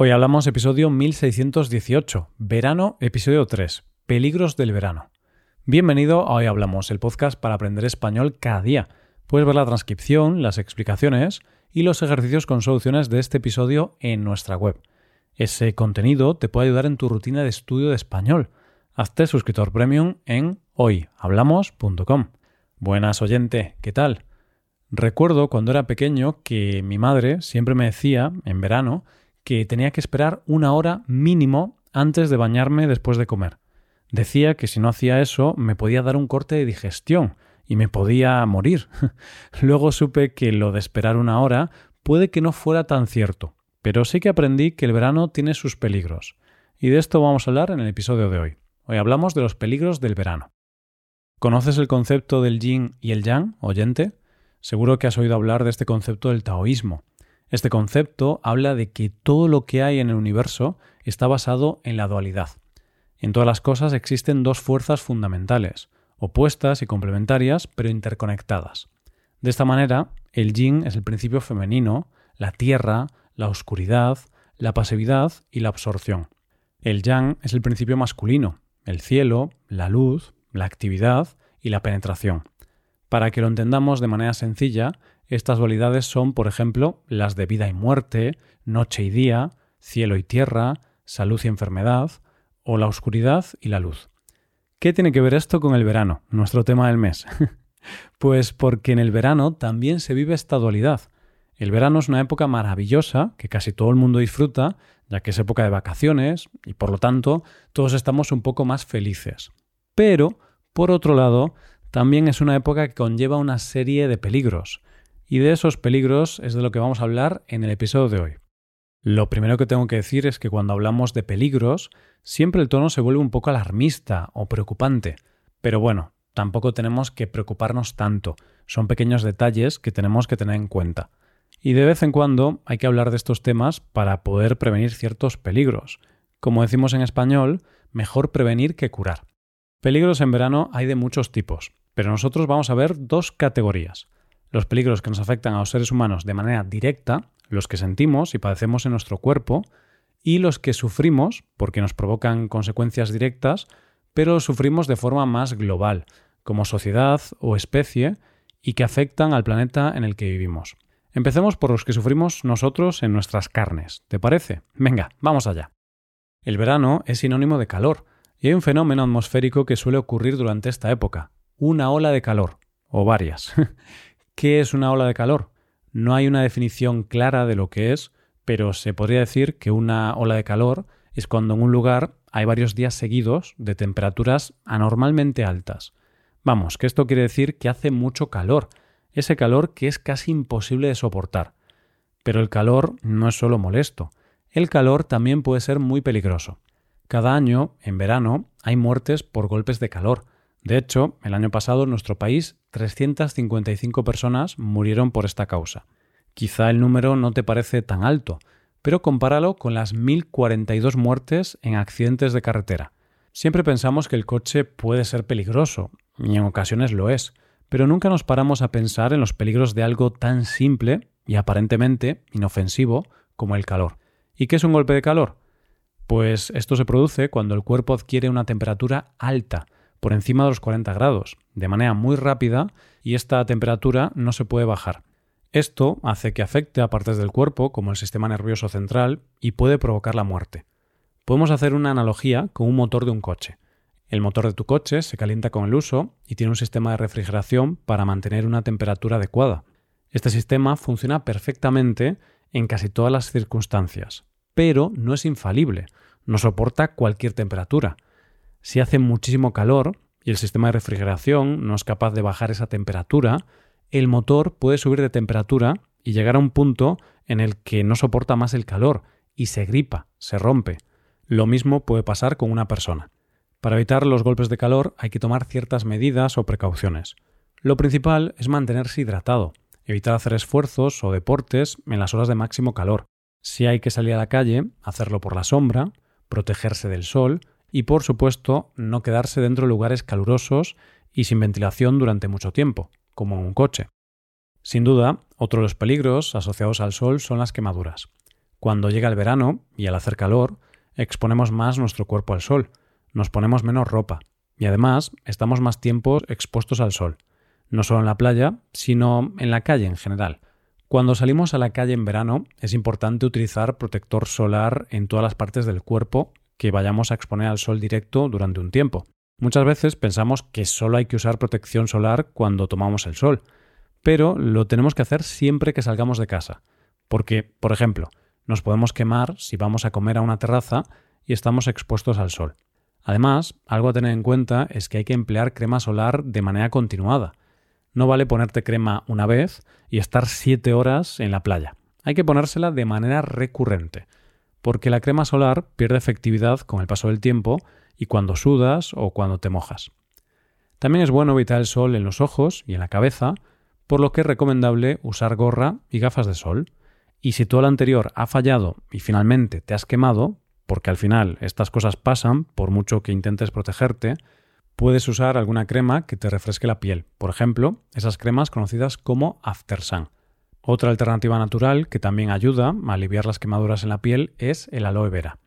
Hoy hablamos episodio 1618, verano, episodio 3, peligros del verano. Bienvenido a Hoy Hablamos, el podcast para aprender español cada día. Puedes ver la transcripción, las explicaciones y los ejercicios con soluciones de este episodio en nuestra web. Ese contenido te puede ayudar en tu rutina de estudio de español. Hazte suscriptor premium en hoyhablamos.com. Buenas oyente, ¿qué tal? Recuerdo cuando era pequeño que mi madre siempre me decía, en verano, que tenía que esperar una hora mínimo antes de bañarme después de comer. Decía que si no hacía eso me podía dar un corte de digestión y me podía morir. Luego supe que lo de esperar una hora puede que no fuera tan cierto, pero sí que aprendí que el verano tiene sus peligros. Y de esto vamos a hablar en el episodio de hoy. Hoy hablamos de los peligros del verano. ¿Conoces el concepto del yin y el yang, oyente? Seguro que has oído hablar de este concepto del taoísmo. Este concepto habla de que todo lo que hay en el universo está basado en la dualidad. En todas las cosas existen dos fuerzas fundamentales, opuestas y complementarias, pero interconectadas. De esta manera, el yin es el principio femenino, la tierra, la oscuridad, la pasividad y la absorción. El yang es el principio masculino, el cielo, la luz, la actividad y la penetración. Para que lo entendamos de manera sencilla, estas dualidades son, por ejemplo, las de vida y muerte, noche y día, cielo y tierra, salud y enfermedad, o la oscuridad y la luz. ¿Qué tiene que ver esto con el verano, nuestro tema del mes? pues porque en el verano también se vive esta dualidad. El verano es una época maravillosa que casi todo el mundo disfruta, ya que es época de vacaciones y por lo tanto todos estamos un poco más felices. Pero, por otro lado, también es una época que conlleva una serie de peligros, y de esos peligros es de lo que vamos a hablar en el episodio de hoy. Lo primero que tengo que decir es que cuando hablamos de peligros, siempre el tono se vuelve un poco alarmista o preocupante, pero bueno, tampoco tenemos que preocuparnos tanto, son pequeños detalles que tenemos que tener en cuenta. Y de vez en cuando hay que hablar de estos temas para poder prevenir ciertos peligros. Como decimos en español, mejor prevenir que curar. Peligros en verano hay de muchos tipos, pero nosotros vamos a ver dos categorías. Los peligros que nos afectan a los seres humanos de manera directa, los que sentimos y padecemos en nuestro cuerpo, y los que sufrimos porque nos provocan consecuencias directas, pero sufrimos de forma más global, como sociedad o especie, y que afectan al planeta en el que vivimos. Empecemos por los que sufrimos nosotros en nuestras carnes. ¿Te parece? Venga, vamos allá. El verano es sinónimo de calor, y hay un fenómeno atmosférico que suele ocurrir durante esta época, una ola de calor, o varias. ¿Qué es una ola de calor? No hay una definición clara de lo que es, pero se podría decir que una ola de calor es cuando en un lugar hay varios días seguidos de temperaturas anormalmente altas. Vamos, que esto quiere decir que hace mucho calor, ese calor que es casi imposible de soportar. Pero el calor no es solo molesto, el calor también puede ser muy peligroso. Cada año, en verano, hay muertes por golpes de calor, de hecho, el año pasado en nuestro país 355 personas murieron por esta causa. Quizá el número no te parece tan alto, pero compáralo con las 1042 muertes en accidentes de carretera. Siempre pensamos que el coche puede ser peligroso, y en ocasiones lo es, pero nunca nos paramos a pensar en los peligros de algo tan simple y aparentemente inofensivo como el calor. ¿Y qué es un golpe de calor? Pues esto se produce cuando el cuerpo adquiere una temperatura alta, por encima de los 40 grados, de manera muy rápida y esta temperatura no se puede bajar. Esto hace que afecte a partes del cuerpo, como el sistema nervioso central, y puede provocar la muerte. Podemos hacer una analogía con un motor de un coche. El motor de tu coche se calienta con el uso y tiene un sistema de refrigeración para mantener una temperatura adecuada. Este sistema funciona perfectamente en casi todas las circunstancias, pero no es infalible, no soporta cualquier temperatura. Si hace muchísimo calor y el sistema de refrigeración no es capaz de bajar esa temperatura, el motor puede subir de temperatura y llegar a un punto en el que no soporta más el calor y se gripa, se rompe. Lo mismo puede pasar con una persona. Para evitar los golpes de calor hay que tomar ciertas medidas o precauciones. Lo principal es mantenerse hidratado, evitar hacer esfuerzos o deportes en las horas de máximo calor. Si hay que salir a la calle, hacerlo por la sombra, protegerse del sol y por supuesto no quedarse dentro de lugares calurosos y sin ventilación durante mucho tiempo, como en un coche. Sin duda, otro de los peligros asociados al sol son las quemaduras. Cuando llega el verano y al hacer calor, exponemos más nuestro cuerpo al sol, nos ponemos menos ropa y además estamos más tiempo expuestos al sol, no solo en la playa, sino en la calle en general. Cuando salimos a la calle en verano es importante utilizar protector solar en todas las partes del cuerpo que vayamos a exponer al sol directo durante un tiempo. Muchas veces pensamos que solo hay que usar protección solar cuando tomamos el sol, pero lo tenemos que hacer siempre que salgamos de casa, porque, por ejemplo, nos podemos quemar si vamos a comer a una terraza y estamos expuestos al sol. Además, algo a tener en cuenta es que hay que emplear crema solar de manera continuada. No vale ponerte crema una vez y estar siete horas en la playa. Hay que ponérsela de manera recurrente, porque la crema solar pierde efectividad con el paso del tiempo y cuando sudas o cuando te mojas. También es bueno evitar el sol en los ojos y en la cabeza, por lo que es recomendable usar gorra y gafas de sol. Y si todo lo anterior ha fallado y finalmente te has quemado, porque al final estas cosas pasan por mucho que intentes protegerte, puedes usar alguna crema que te refresque la piel. Por ejemplo, esas cremas conocidas como After Sun. Otra alternativa natural que también ayuda a aliviar las quemaduras en la piel es el aloe vera.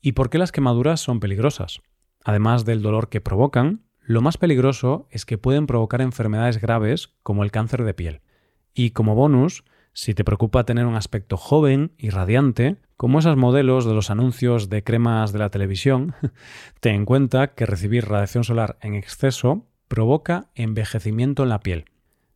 ¿Y por qué las quemaduras son peligrosas? Además del dolor que provocan, lo más peligroso es que pueden provocar enfermedades graves como el cáncer de piel. Y como bonus, si te preocupa tener un aspecto joven y radiante, como esos modelos de los anuncios de cremas de la televisión, ten en cuenta que recibir radiación solar en exceso provoca envejecimiento en la piel.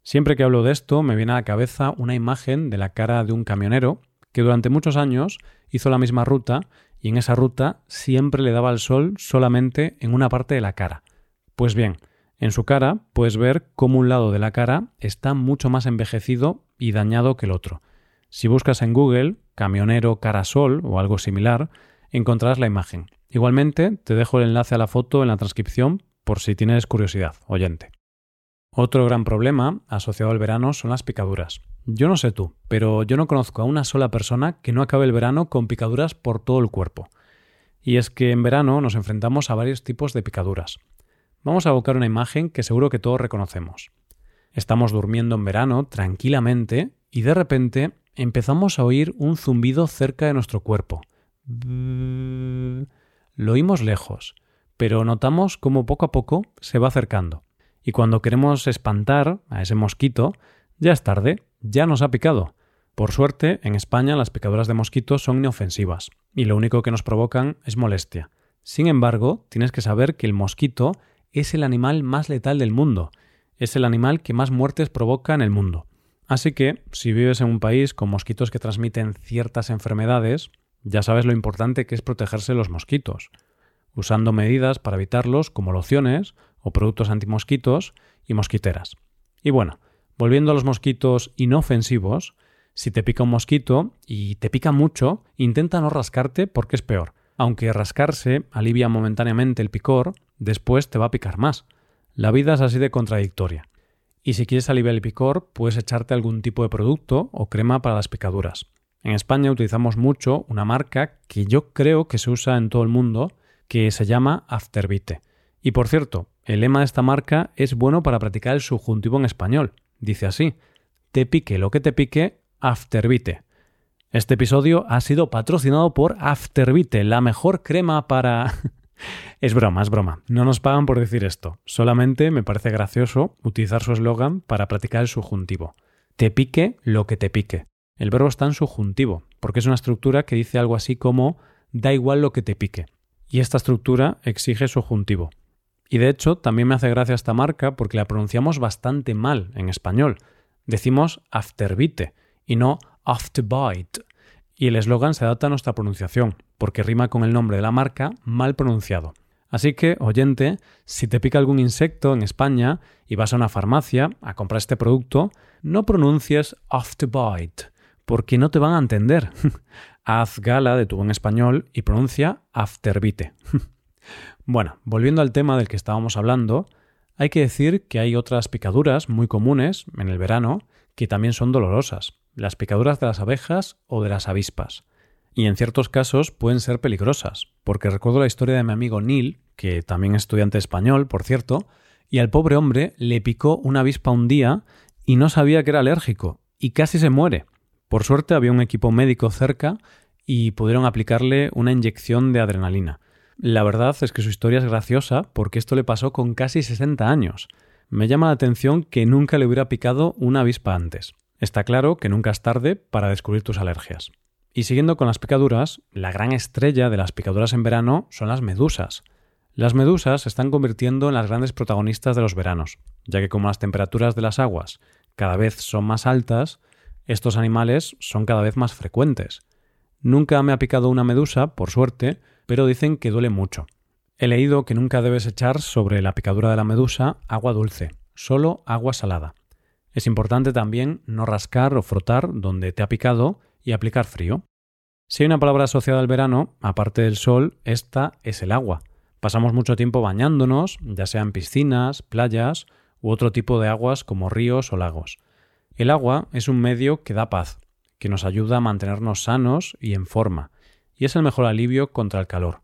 Siempre que hablo de esto me viene a la cabeza una imagen de la cara de un camionero que durante muchos años hizo la misma ruta y en esa ruta siempre le daba el sol solamente en una parte de la cara. Pues bien, en su cara puedes ver cómo un lado de la cara está mucho más envejecido y dañado que el otro. Si buscas en Google camionero cara sol o algo similar, encontrarás la imagen. Igualmente, te dejo el enlace a la foto en la transcripción por si tienes curiosidad, oyente. Otro gran problema asociado al verano son las picaduras. Yo no sé tú, pero yo no conozco a una sola persona que no acabe el verano con picaduras por todo el cuerpo. Y es que en verano nos enfrentamos a varios tipos de picaduras. Vamos a evocar una imagen que seguro que todos reconocemos. Estamos durmiendo en verano tranquilamente y de repente empezamos a oír un zumbido cerca de nuestro cuerpo. Lo oímos lejos, pero notamos cómo poco a poco se va acercando y cuando queremos espantar a ese mosquito, ya es tarde, ya nos ha picado. Por suerte, en España las picaduras de mosquitos son inofensivas y lo único que nos provocan es molestia. Sin embargo, tienes que saber que el mosquito es el animal más letal del mundo, es el animal que más muertes provoca en el mundo. Así que, si vives en un país con mosquitos que transmiten ciertas enfermedades, ya sabes lo importante que es protegerse de los mosquitos, usando medidas para evitarlos como lociones o productos antimosquitos y mosquiteras. Y bueno, volviendo a los mosquitos inofensivos, si te pica un mosquito y te pica mucho, intenta no rascarte porque es peor. Aunque rascarse alivia momentáneamente el picor, después te va a picar más. La vida es así de contradictoria. Y si quieres aliviar el picor, puedes echarte algún tipo de producto o crema para las picaduras. En España utilizamos mucho una marca que yo creo que se usa en todo el mundo, que se llama Afterbite. Y por cierto, el lema de esta marca es bueno para practicar el subjuntivo en español. Dice así: Te pique lo que te pique, Afterbite. Este episodio ha sido patrocinado por Afterbite, la mejor crema para. es broma, es broma. No nos pagan por decir esto. Solamente me parece gracioso utilizar su eslogan para practicar el subjuntivo. Te pique lo que te pique. El verbo está en subjuntivo, porque es una estructura que dice algo así como da igual lo que te pique. Y esta estructura exige subjuntivo. Y de hecho, también me hace gracia esta marca porque la pronunciamos bastante mal en español. Decimos afterbite y no afterbite. Y el eslogan se adapta a nuestra pronunciación, porque rima con el nombre de la marca mal pronunciado. Así que, oyente, si te pica algún insecto en España y vas a una farmacia a comprar este producto, no pronuncies afterbite, porque no te van a entender. Haz gala de tu buen español y pronuncia afterbite. Bueno, volviendo al tema del que estábamos hablando, hay que decir que hay otras picaduras muy comunes en el verano que también son dolorosas, las picaduras de las abejas o de las avispas. Y en ciertos casos pueden ser peligrosas, porque recuerdo la historia de mi amigo Neil, que también es estudiante español, por cierto, y al pobre hombre le picó una avispa un día y no sabía que era alérgico, y casi se muere. Por suerte había un equipo médico cerca y pudieron aplicarle una inyección de adrenalina. La verdad es que su historia es graciosa porque esto le pasó con casi 60 años. Me llama la atención que nunca le hubiera picado una avispa antes. Está claro que nunca es tarde para descubrir tus alergias. Y siguiendo con las picaduras, la gran estrella de las picaduras en verano son las medusas. Las medusas se están convirtiendo en las grandes protagonistas de los veranos, ya que como las temperaturas de las aguas cada vez son más altas, estos animales son cada vez más frecuentes. Nunca me ha picado una medusa, por suerte, pero dicen que duele mucho. He leído que nunca debes echar sobre la picadura de la medusa agua dulce, solo agua salada. Es importante también no rascar o frotar donde te ha picado y aplicar frío. Si hay una palabra asociada al verano, aparte del sol, esta es el agua. Pasamos mucho tiempo bañándonos, ya sea en piscinas, playas u otro tipo de aguas como ríos o lagos. El agua es un medio que da paz, que nos ayuda a mantenernos sanos y en forma, y es el mejor alivio contra el calor.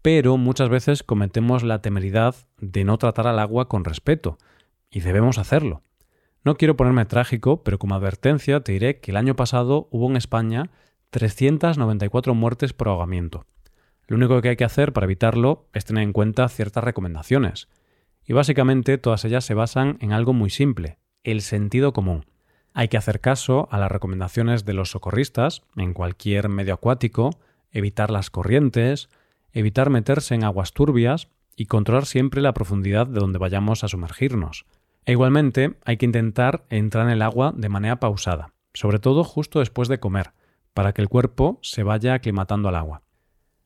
Pero muchas veces cometemos la temeridad de no tratar al agua con respeto, y debemos hacerlo. No quiero ponerme trágico, pero como advertencia te diré que el año pasado hubo en España 394 muertes por ahogamiento. Lo único que hay que hacer para evitarlo es tener en cuenta ciertas recomendaciones. Y básicamente todas ellas se basan en algo muy simple, el sentido común. Hay que hacer caso a las recomendaciones de los socorristas en cualquier medio acuático, evitar las corrientes, evitar meterse en aguas turbias y controlar siempre la profundidad de donde vayamos a sumergirnos. E igualmente hay que intentar entrar en el agua de manera pausada, sobre todo justo después de comer, para que el cuerpo se vaya aclimatando al agua.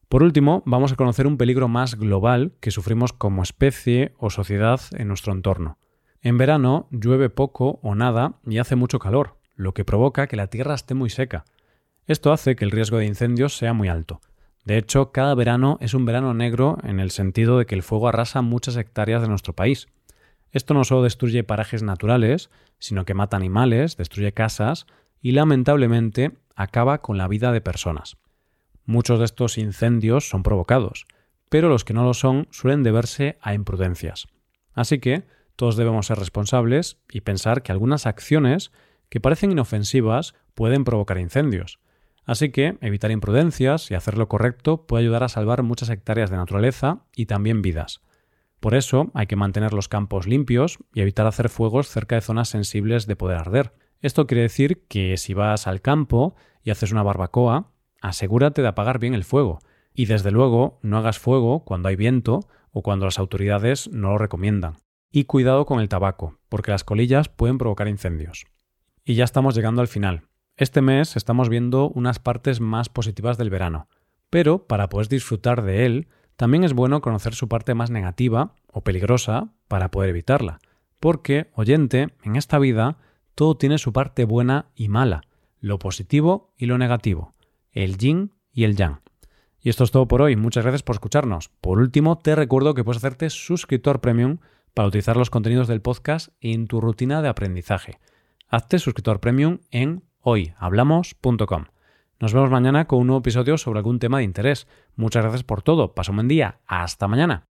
Por último, vamos a conocer un peligro más global que sufrimos como especie o sociedad en nuestro entorno. En verano llueve poco o nada y hace mucho calor, lo que provoca que la tierra esté muy seca. Esto hace que el riesgo de incendios sea muy alto. De hecho, cada verano es un verano negro en el sentido de que el fuego arrasa muchas hectáreas de nuestro país. Esto no solo destruye parajes naturales, sino que mata animales, destruye casas y lamentablemente acaba con la vida de personas. Muchos de estos incendios son provocados, pero los que no lo son suelen deberse a imprudencias. Así que todos debemos ser responsables y pensar que algunas acciones que parecen inofensivas pueden provocar incendios. Así que evitar imprudencias y hacer lo correcto puede ayudar a salvar muchas hectáreas de naturaleza y también vidas. Por eso hay que mantener los campos limpios y evitar hacer fuegos cerca de zonas sensibles de poder arder. Esto quiere decir que si vas al campo y haces una barbacoa, asegúrate de apagar bien el fuego y desde luego no hagas fuego cuando hay viento o cuando las autoridades no lo recomiendan. Y cuidado con el tabaco, porque las colillas pueden provocar incendios. Y ya estamos llegando al final. Este mes estamos viendo unas partes más positivas del verano, pero para poder disfrutar de él, también es bueno conocer su parte más negativa o peligrosa para poder evitarla, porque, oyente, en esta vida todo tiene su parte buena y mala, lo positivo y lo negativo, el yin y el yang. Y esto es todo por hoy, muchas gracias por escucharnos. Por último, te recuerdo que puedes hacerte suscriptor premium para utilizar los contenidos del podcast en tu rutina de aprendizaje. Hazte suscriptor premium en hoyhablamos.com. Nos vemos mañana con un nuevo episodio sobre algún tema de interés. Muchas gracias por todo. Paso un buen día. Hasta mañana.